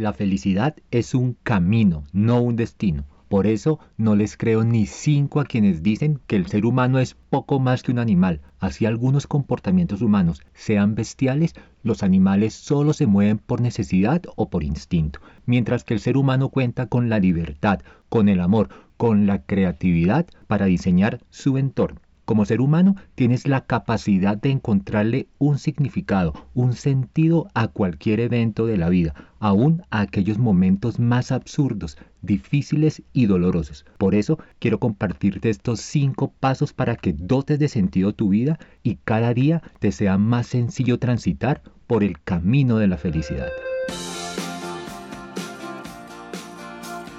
La felicidad es un camino, no un destino. Por eso no les creo ni cinco a quienes dicen que el ser humano es poco más que un animal. Así algunos comportamientos humanos sean bestiales, los animales solo se mueven por necesidad o por instinto, mientras que el ser humano cuenta con la libertad, con el amor, con la creatividad para diseñar su entorno. Como ser humano tienes la capacidad de encontrarle un significado, un sentido a cualquier evento de la vida, aún a aquellos momentos más absurdos, difíciles y dolorosos. Por eso quiero compartirte estos cinco pasos para que dotes de sentido tu vida y cada día te sea más sencillo transitar por el camino de la felicidad.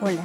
Hola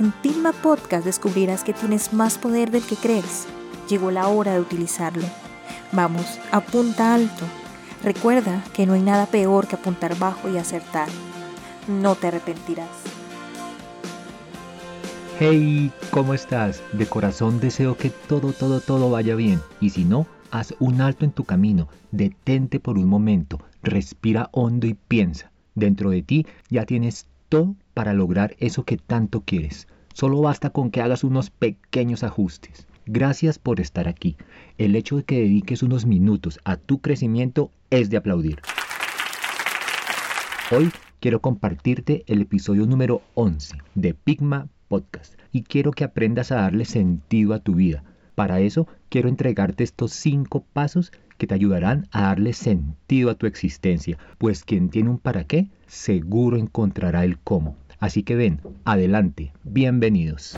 En Pilma Podcast descubrirás que tienes más poder del que crees. Llegó la hora de utilizarlo. Vamos, apunta alto. Recuerda que no hay nada peor que apuntar bajo y acertar. No te arrepentirás. Hey, ¿cómo estás? De corazón deseo que todo, todo, todo vaya bien. Y si no, haz un alto en tu camino. Detente por un momento. Respira hondo y piensa. Dentro de ti ya tienes para lograr eso que tanto quieres. Solo basta con que hagas unos pequeños ajustes. Gracias por estar aquí. El hecho de que dediques unos minutos a tu crecimiento es de aplaudir. Hoy quiero compartirte el episodio número 11 de Pigma Podcast y quiero que aprendas a darle sentido a tu vida. Para eso quiero entregarte estos cinco pasos que te ayudarán a darle sentido a tu existencia, pues quien tiene un para qué, seguro encontrará el cómo. Así que ven, adelante, bienvenidos.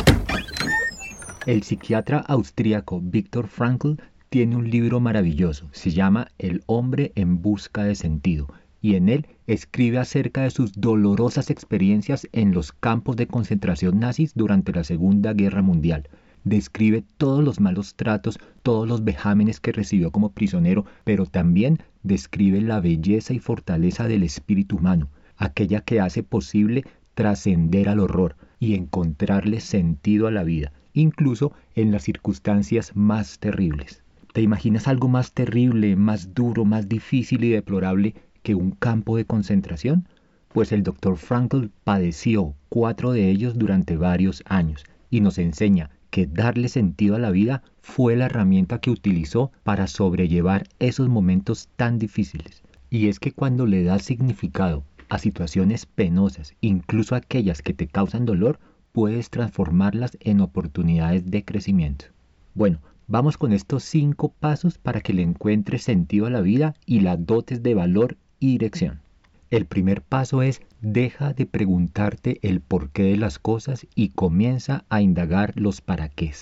El psiquiatra austríaco Viktor Frankl tiene un libro maravilloso, se llama El hombre en busca de sentido, y en él escribe acerca de sus dolorosas experiencias en los campos de concentración nazis durante la Segunda Guerra Mundial. Describe todos los malos tratos, todos los vejámenes que recibió como prisionero, pero también describe la belleza y fortaleza del espíritu humano, aquella que hace posible trascender al horror y encontrarle sentido a la vida, incluso en las circunstancias más terribles. ¿Te imaginas algo más terrible, más duro, más difícil y deplorable que un campo de concentración? Pues el doctor Frankl padeció cuatro de ellos durante varios años y nos enseña que darle sentido a la vida fue la herramienta que utilizó para sobrellevar esos momentos tan difíciles. Y es que cuando le das significado a situaciones penosas, incluso aquellas que te causan dolor, puedes transformarlas en oportunidades de crecimiento. Bueno, vamos con estos cinco pasos para que le encuentres sentido a la vida y la dotes de valor y dirección. El primer paso es deja de preguntarte el porqué de las cosas y comienza a indagar los para qué.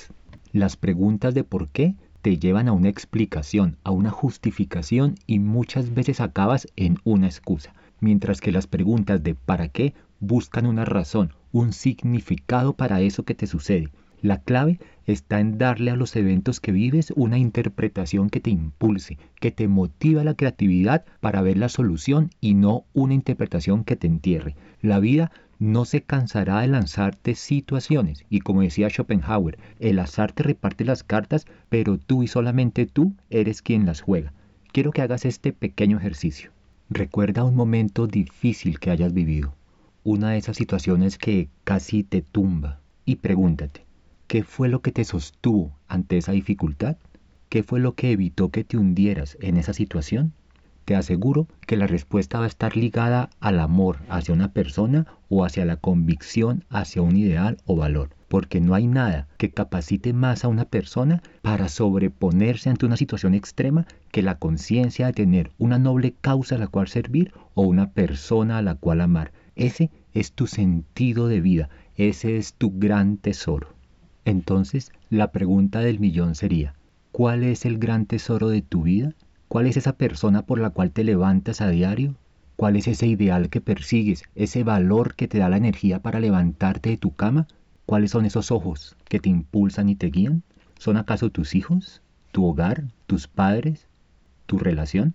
Las preguntas de por qué te llevan a una explicación, a una justificación y muchas veces acabas en una excusa mientras que las preguntas de ¿para qué? buscan una razón, un significado para eso que te sucede. La clave está en darle a los eventos que vives una interpretación que te impulse, que te motiva la creatividad para ver la solución y no una interpretación que te entierre. La vida no se cansará de lanzarte situaciones y como decía Schopenhauer, el azar te reparte las cartas, pero tú y solamente tú eres quien las juega. Quiero que hagas este pequeño ejercicio. Recuerda un momento difícil que hayas vivido, una de esas situaciones que casi te tumba, y pregúntate, ¿qué fue lo que te sostuvo ante esa dificultad? ¿Qué fue lo que evitó que te hundieras en esa situación? Te aseguro que la respuesta va a estar ligada al amor hacia una persona o hacia la convicción hacia un ideal o valor porque no hay nada que capacite más a una persona para sobreponerse ante una situación extrema que la conciencia de tener una noble causa a la cual servir o una persona a la cual amar. Ese es tu sentido de vida, ese es tu gran tesoro. Entonces, la pregunta del millón sería, ¿cuál es el gran tesoro de tu vida? ¿Cuál es esa persona por la cual te levantas a diario? ¿Cuál es ese ideal que persigues, ese valor que te da la energía para levantarte de tu cama? ¿Cuáles son esos ojos que te impulsan y te guían? ¿Son acaso tus hijos, tu hogar, tus padres, tu relación?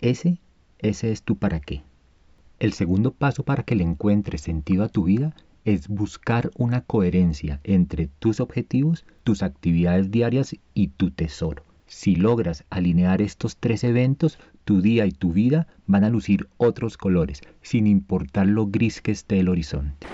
Ese, ese es tu para qué. El segundo paso para que le encuentres sentido a tu vida es buscar una coherencia entre tus objetivos, tus actividades diarias y tu tesoro. Si logras alinear estos tres eventos, tu día y tu vida van a lucir otros colores, sin importar lo gris que esté el horizonte.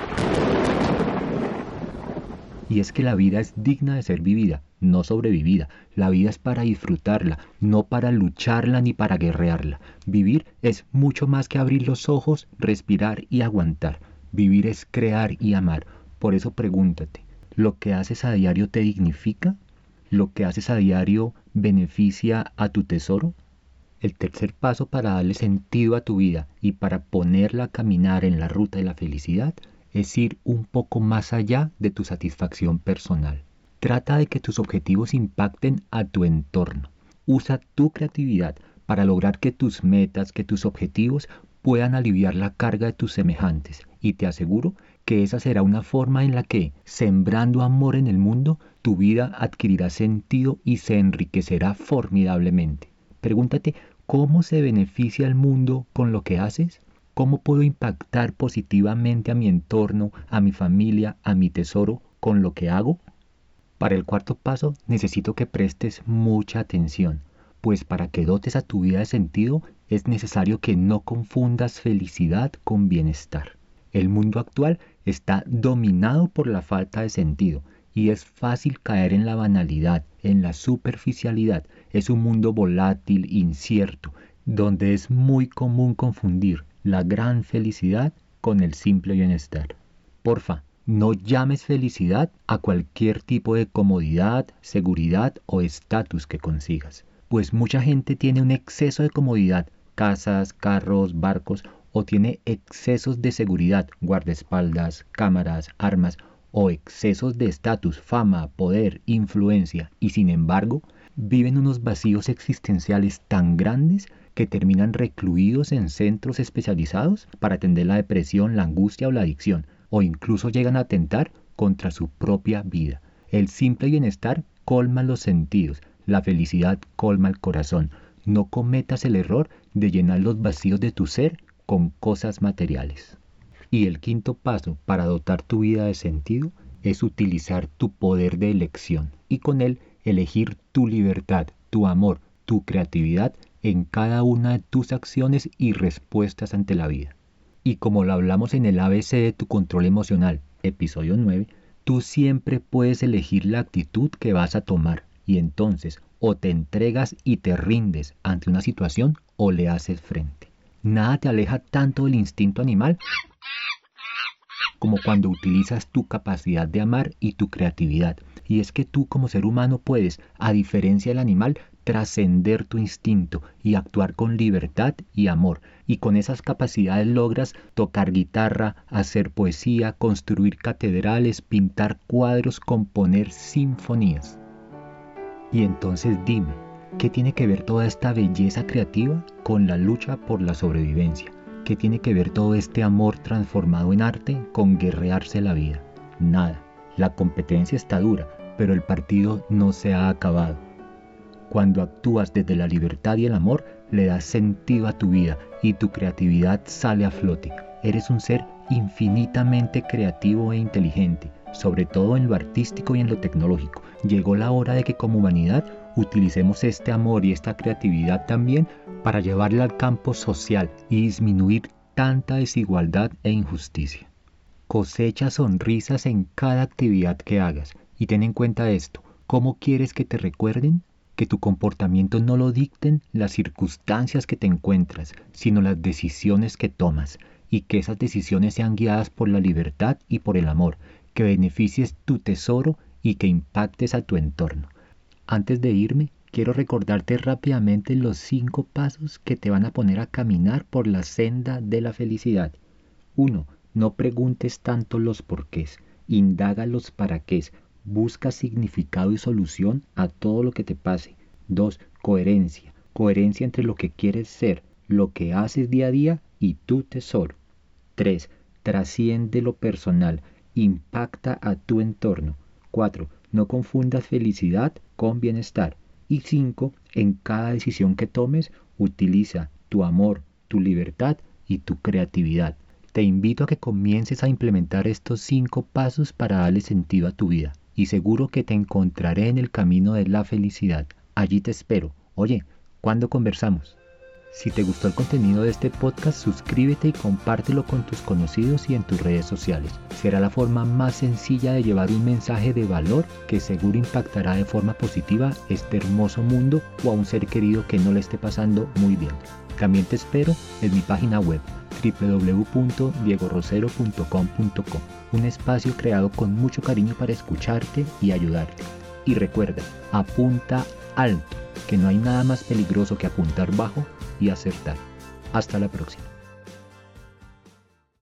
Y es que la vida es digna de ser vivida, no sobrevivida. La vida es para disfrutarla, no para lucharla ni para guerrearla. Vivir es mucho más que abrir los ojos, respirar y aguantar. Vivir es crear y amar. Por eso pregúntate, ¿lo que haces a diario te dignifica? ¿Lo que haces a diario beneficia a tu tesoro? El tercer paso para darle sentido a tu vida y para ponerla a caminar en la ruta de la felicidad es ir un poco más allá de tu satisfacción personal. Trata de que tus objetivos impacten a tu entorno. Usa tu creatividad para lograr que tus metas, que tus objetivos puedan aliviar la carga de tus semejantes y te aseguro que esa será una forma en la que, sembrando amor en el mundo, tu vida adquirirá sentido y se enriquecerá formidablemente. Pregúntate ¿Cómo se beneficia el mundo con lo que haces? ¿Cómo puedo impactar positivamente a mi entorno, a mi familia, a mi tesoro con lo que hago? Para el cuarto paso necesito que prestes mucha atención, pues para que dotes a tu vida de sentido es necesario que no confundas felicidad con bienestar. El mundo actual está dominado por la falta de sentido y es fácil caer en la banalidad, en la superficialidad. Es un mundo volátil, incierto, donde es muy común confundir la gran felicidad con el simple bienestar. Porfa, no llames felicidad a cualquier tipo de comodidad, seguridad o estatus que consigas, pues mucha gente tiene un exceso de comodidad, casas, carros, barcos, o tiene excesos de seguridad, guardaespaldas, cámaras, armas o excesos de estatus, fama, poder, influencia y sin embargo viven unos vacíos existenciales tan grandes que terminan recluidos en centros especializados para atender la depresión, la angustia o la adicción, o incluso llegan a atentar contra su propia vida. El simple bienestar colma los sentidos, la felicidad colma el corazón. No cometas el error de llenar los vacíos de tu ser con cosas materiales. Y el quinto paso para dotar tu vida de sentido es utilizar tu poder de elección y con él elegir tu libertad, tu amor, tu creatividad en cada una de tus acciones y respuestas ante la vida. Y como lo hablamos en el ABC de tu control emocional, episodio 9, tú siempre puedes elegir la actitud que vas a tomar y entonces o te entregas y te rindes ante una situación o le haces frente. Nada te aleja tanto del instinto animal como cuando utilizas tu capacidad de amar y tu creatividad. Y es que tú como ser humano puedes, a diferencia del animal, trascender tu instinto y actuar con libertad y amor. Y con esas capacidades logras tocar guitarra, hacer poesía, construir catedrales, pintar cuadros, componer sinfonías. Y entonces dime, ¿qué tiene que ver toda esta belleza creativa con la lucha por la sobrevivencia? ¿Qué tiene que ver todo este amor transformado en arte con guerrearse la vida? Nada. La competencia está dura, pero el partido no se ha acabado. Cuando actúas desde la libertad y el amor, le das sentido a tu vida y tu creatividad sale a flote. Eres un ser infinitamente creativo e inteligente, sobre todo en lo artístico y en lo tecnológico. Llegó la hora de que como humanidad utilicemos este amor y esta creatividad también para llevarla al campo social y disminuir tanta desigualdad e injusticia. Cosecha sonrisas en cada actividad que hagas y ten en cuenta esto, ¿cómo quieres que te recuerden? Que tu comportamiento no lo dicten las circunstancias que te encuentras, sino las decisiones que tomas, y que esas decisiones sean guiadas por la libertad y por el amor, que beneficies tu tesoro y que impactes a tu entorno. Antes de irme, quiero recordarte rápidamente los cinco pasos que te van a poner a caminar por la senda de la felicidad. 1. No preguntes tanto los porqués, indaga los para qué, busca significado y solución a todo lo que te pase. 2. Coherencia, coherencia entre lo que quieres ser, lo que haces día a día y tu tesoro. 3. Trasciende lo personal, impacta a tu entorno. 4. No confundas felicidad con bienestar. Y 5. En cada decisión que tomes, utiliza tu amor, tu libertad y tu creatividad. Te invito a que comiences a implementar estos cinco pasos para darle sentido a tu vida y seguro que te encontraré en el camino de la felicidad. Allí te espero. Oye, ¿cuándo conversamos? Si te gustó el contenido de este podcast, suscríbete y compártelo con tus conocidos y en tus redes sociales. Será la forma más sencilla de llevar un mensaje de valor que seguro impactará de forma positiva este hermoso mundo o a un ser querido que no le esté pasando muy bien. También te espero en mi página web www.diegorosero.com.co, un espacio creado con mucho cariño para escucharte y ayudarte. Y recuerda, apunta alto, que no hay nada más peligroso que apuntar bajo y acertar. Hasta la próxima.